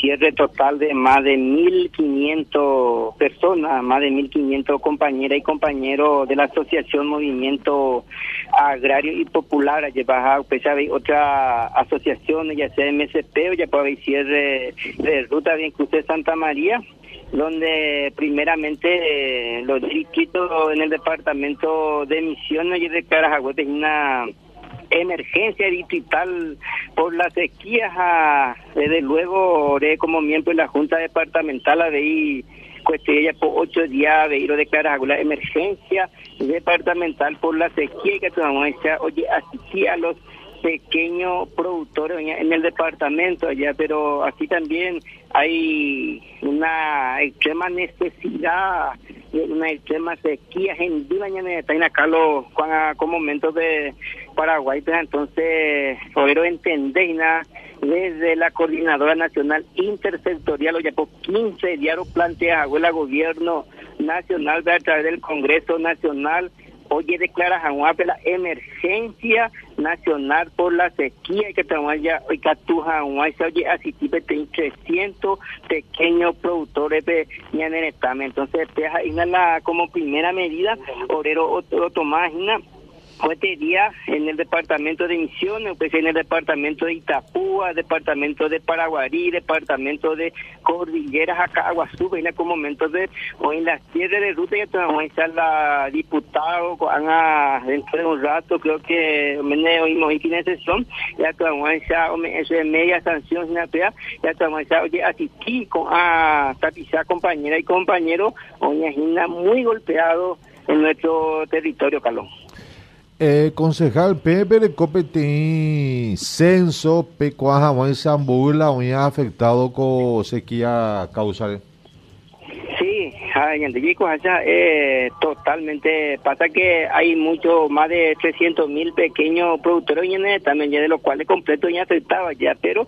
cierre total de más de 1.500 personas, más de 1.500 compañeras y compañeros de la Asociación Movimiento Agrario y Popular. Allí baja, pues ya otra asociación, ya sea MSP o ya puede haber cierre de ruta de Cruz de Santa María donde primeramente los distritos en el departamento de Misiones y de Carajagüe una emergencia distrital por las sequías. desde luego, oré como miembro de la Junta Departamental a ver cuestión por ocho días de ir a declarar la emergencia departamental por la sequía que a oye, así a los pequeños productores en el departamento allá, pero así también hay una extrema necesidad, una extrema sequía en en acá los con momentos de Paraguay, pues entonces poder entender desde la Coordinadora Nacional Intersectorial, o ya por 15 diarios plantea el gobierno nacional a través del Congreso Nacional Oye, declara Januape la emergencia nacional por la sequía que ya hoy catuja oye así tipo 300 pequeños productores de entonces deja la como primera medida obrero otro tomás día en el departamento de Misiones, pues en el departamento de Itapúa, departamento de Paraguarí, departamento de Cordilleras, acá Aguazú, en algún momento de, o en las tierras de ruta, ya a estar la diputado, Ana, dentro de un rato, creo que me oímos en sesión, ya vamos a estar, eso es media sanción, ya vamos a estar, oye, así con a tapizar compañera y compañero, oye, muy golpeado en nuestro territorio, Calón. Eh, concejal Pepe de Copete censo pecuaja en Zambula ha afectado con sequía causal. Sí, en allá eh, totalmente pasa que hay mucho más de 300 mil pequeños productores también de los cuales completo ya afectaba ya, pero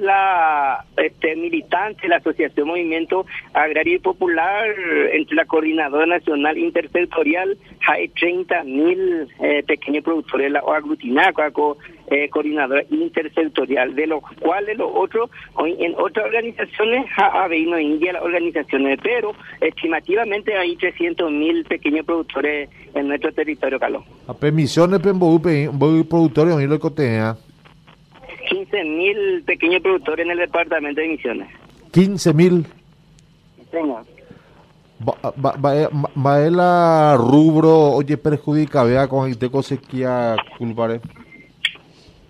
la este, militante, la Asociación Movimiento Agrario y Popular, entre la Coordinadora Nacional Intersectorial, hay 30 mil eh, pequeños productores o aglutinados, eh, coordinadora intersectorial, de los cuales los otros, en otras organizaciones, en India las organizaciones, pero estimativamente hay 300 mil pequeños productores en nuestro territorio, Calón. A permisiones, productores, en lo cotea. 15 mil pequeños productores en el departamento de Misiones. 15 mil. Señor. Va, la rubro, oye, perjudica, vea, con el teco sequía, culpare.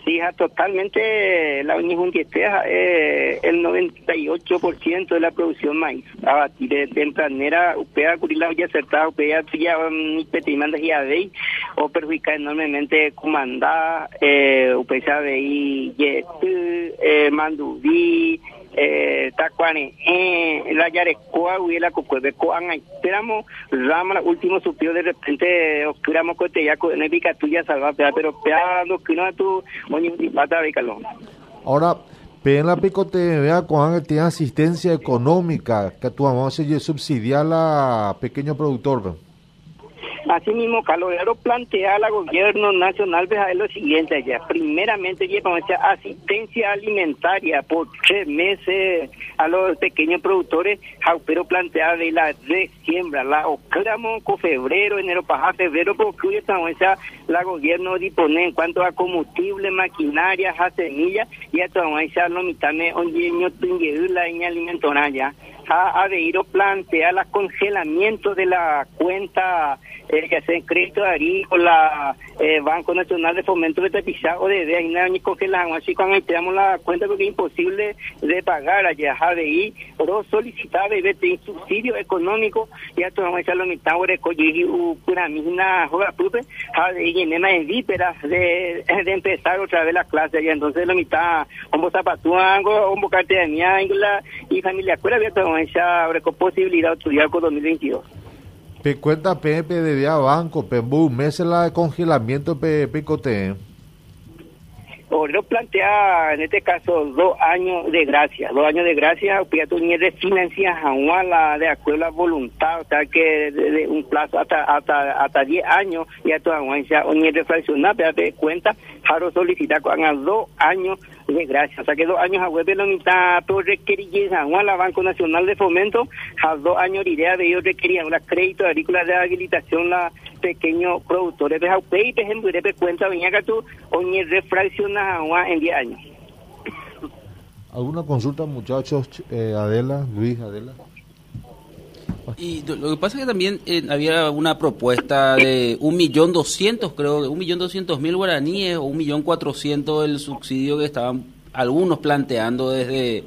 Sí, totalmente la Unijuntiestea eh, el 98% de la producción maíz. Abatir de tempranera, upea curila ya acertada, upea ya ni petimanda ya veis, o perjudica enormemente comandá, eh, upea veis, eh, mandubí, eh, tacuane, eh, la yarecoa, hubiera cocuebeco, esperamos, rama, último supio de repente, oscuramos cotellaco, en el tuya salva, pero peando, que no tu, oñi, pata, calón. Ahora, en la picote, vea, cuando tiene asistencia económica, que tu vamos a subsidiar a pequeño productor, Asimismo, Calorero plantea al gobierno nacional de lo siguiente allá. Primeramente, lleva asistencia alimentaria por tres meses a los pequeños productores. Pero plantea de la siembra, la ocramo con febrero, enero, para febrero, porque estamos la gobierno dispone en cuanto a combustible, maquinaria, a semillas, y a esa no mitame onde ño la en alimentora ya. A, a de ir plantea el congelamiento de la cuenta el que hace crédito agrícola, eh, Banco Nacional de Fomento de Tapizado o de nada ni congelamos, así cuando tenemos la cuenta porque es imposible de pagar allá, ahí, pero solicitar de subsidio económico, ya tomamos esa lo mitad de coger una misma joda pupe, ahí en de víperas de, de empezar otra vez la clase allá, entonces lo mitad, como zapatuango, como cartera de mía, y familia escuela, ya tomamos esa posibilidad de estudiar con 2022. Pe cuenta Pepe de banco, pe mes la de congelamiento pe picote. Obrero plantea en este caso dos años de gracia, dos años de gracia, tu ni de financia la de acuerdo a la voluntad, o sea que de, un plazo hasta hasta hasta 10 años ya tu aguancia o ni reflexionar, pero te cuenta, Jaro solicita con dos años de gracia, o sea que dos años a web de la mitad, todo requerir Juan la Banco Nacional de Fomento, a dos años de idea de ellos requerían una crédito agrícola de habilitación la pequeños productores de Jaupé y por ejemplo de cuenta venía que tú o ni refracciona en 10 años. ¿Alguna consulta muchachos? Eh, Adela, Luis, Adela. Y lo que pasa es que también eh, había una propuesta de un millón doscientos, creo, un millón doscientos mil guaraníes o un millón cuatrocientos el subsidio que estaban algunos planteando desde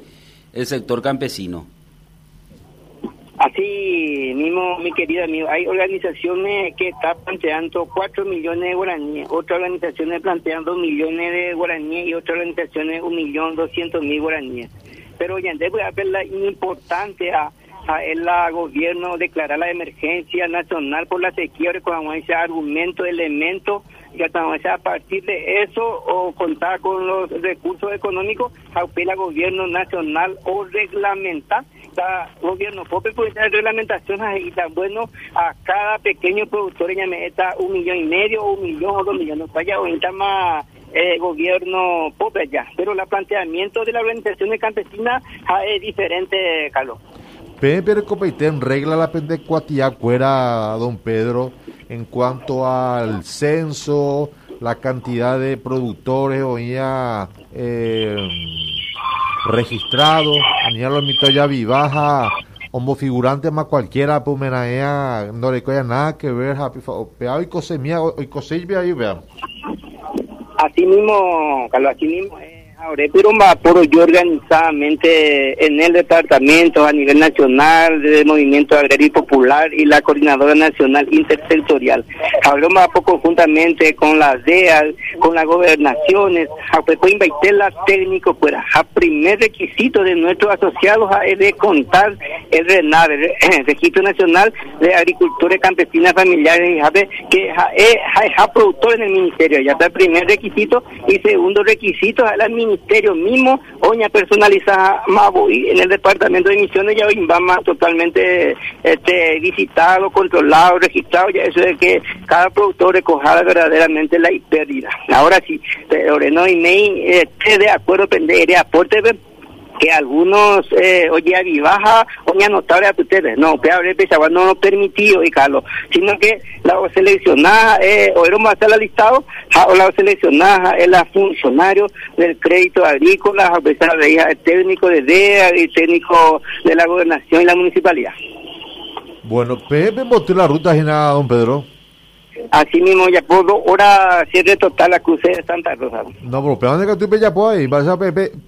el sector campesino. Así mismo, mi querido amigo, hay organizaciones que están planteando 4 millones de guaraníes, otras organizaciones planteando millones de guaraníes y otras organizaciones un millón doscientos mil guaraníes. Pero ya voy a ver la importante a, a el gobierno declarar la emergencia nacional por la sequía, con ese argumento, elemento, y a partir de eso o contar con los recursos económicos, apela gobierno nacional o reglamentar gobierno propio puede tener reglamentaciones y tan bueno a cada pequeño productor en meta un millón y medio o un millón o dos millones vaya o más eh, gobierno propio ya pero el planteamiento de la organización de campesinas es diferente Carlos Pepe en regla la pendecuatía fuera don Pedro en cuanto al censo la cantidad de productores o ya eh, registrado, Aniel lo mito ya vivaja, como figurante más cualquiera, pues no le coya nada que ver, peado y cosemía, y ahí vean. Así mismo, Carlos, así mismo. Ahora, pero por yo organizadamente en el departamento a nivel nacional del Movimiento Agrario Popular y la Coordinadora Nacional Intersectorial. Hablamos conjuntamente con las DEA, con las gobernaciones, a pues invitar técnico fuera. A primer requisito de nuestros asociados es contar el RENAV, el Registro Nacional de Agricultores Campesinas Familiares, que es productor en el ministerio, ya está el primer requisito, y segundo requisito es la ministerio mismo, oña personalizada Maboy en el departamento de misiones ya más totalmente este, visitado, controlado, registrado, ya eso de que cada productor recoja verdaderamente la pérdida. Ahora sí, pero no y esté de acuerdo, de aporte que algunos, eh, oye, baja, oye, notable a ustedes, no, que abre no lo permitió, y Carlos, sino que la seleccionada, eh, o era más la listado, o la seleccionada es la funcionario del crédito agrícola, a pesar de ella, el técnico de DEA, el técnico de la gobernación y la municipalidad. Bueno, Pepe botó la ruta nada, don Pedro. Así mismo, ya por dos horas cierre total la cruce de Santa Rosa. No, pero ¿pero dónde que tú ya ahí? Vas a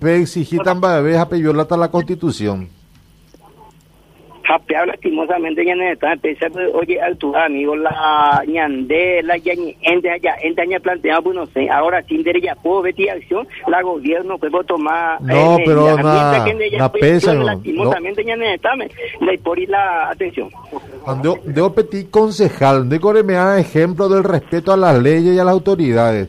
exigir tan vez a la constitución japeado lastimosamente ya necesita empezar oye altura amigo la ñande la ya ente allá ente aña planteado pues no sé ahora sin derecha puedo ver acción la gobierno puede tomar no eh, pero na, na pesa no, lastimosamente ya necesita le por la atención. De, de petit concejal de core me da ejemplo del respeto a las leyes y a las autoridades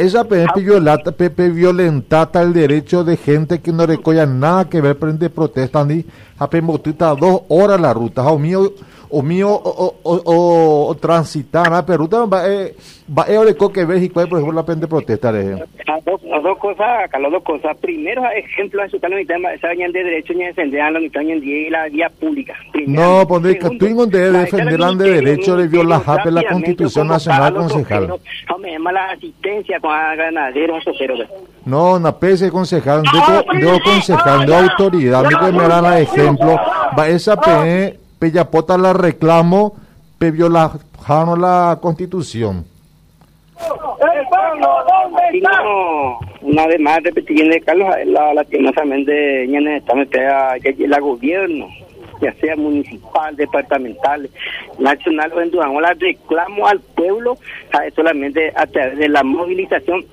esa pepe violata, pepe violentata el derecho de gente que no recoya nada que ver prende protesta ni a dos horas la ruta, mío o mío o, o, o, transitar a Perú va eh, va eh, que ver y por ejemplo la pende protesta de las dos, las dos cosas las dos cosas. Primero ejemplo en su tal mitad de derecho ni defender a la mitad y la vía pública. No pone que tú no debes defender la de derecho de violar la constitución nacional concejal. no me llama la asistencia con ganaderos no na pese concejal de, de concejal de autoridad no me dan ejemplo va esa pe Pellapota la reclamo, pe violajaron la constitución. una vez más repitiendo Carlos, la, lastimosamente ya la gobierno, ya sea municipal, departamental, nacional o en Durango, la reclamo al pueblo solamente a través de la movilización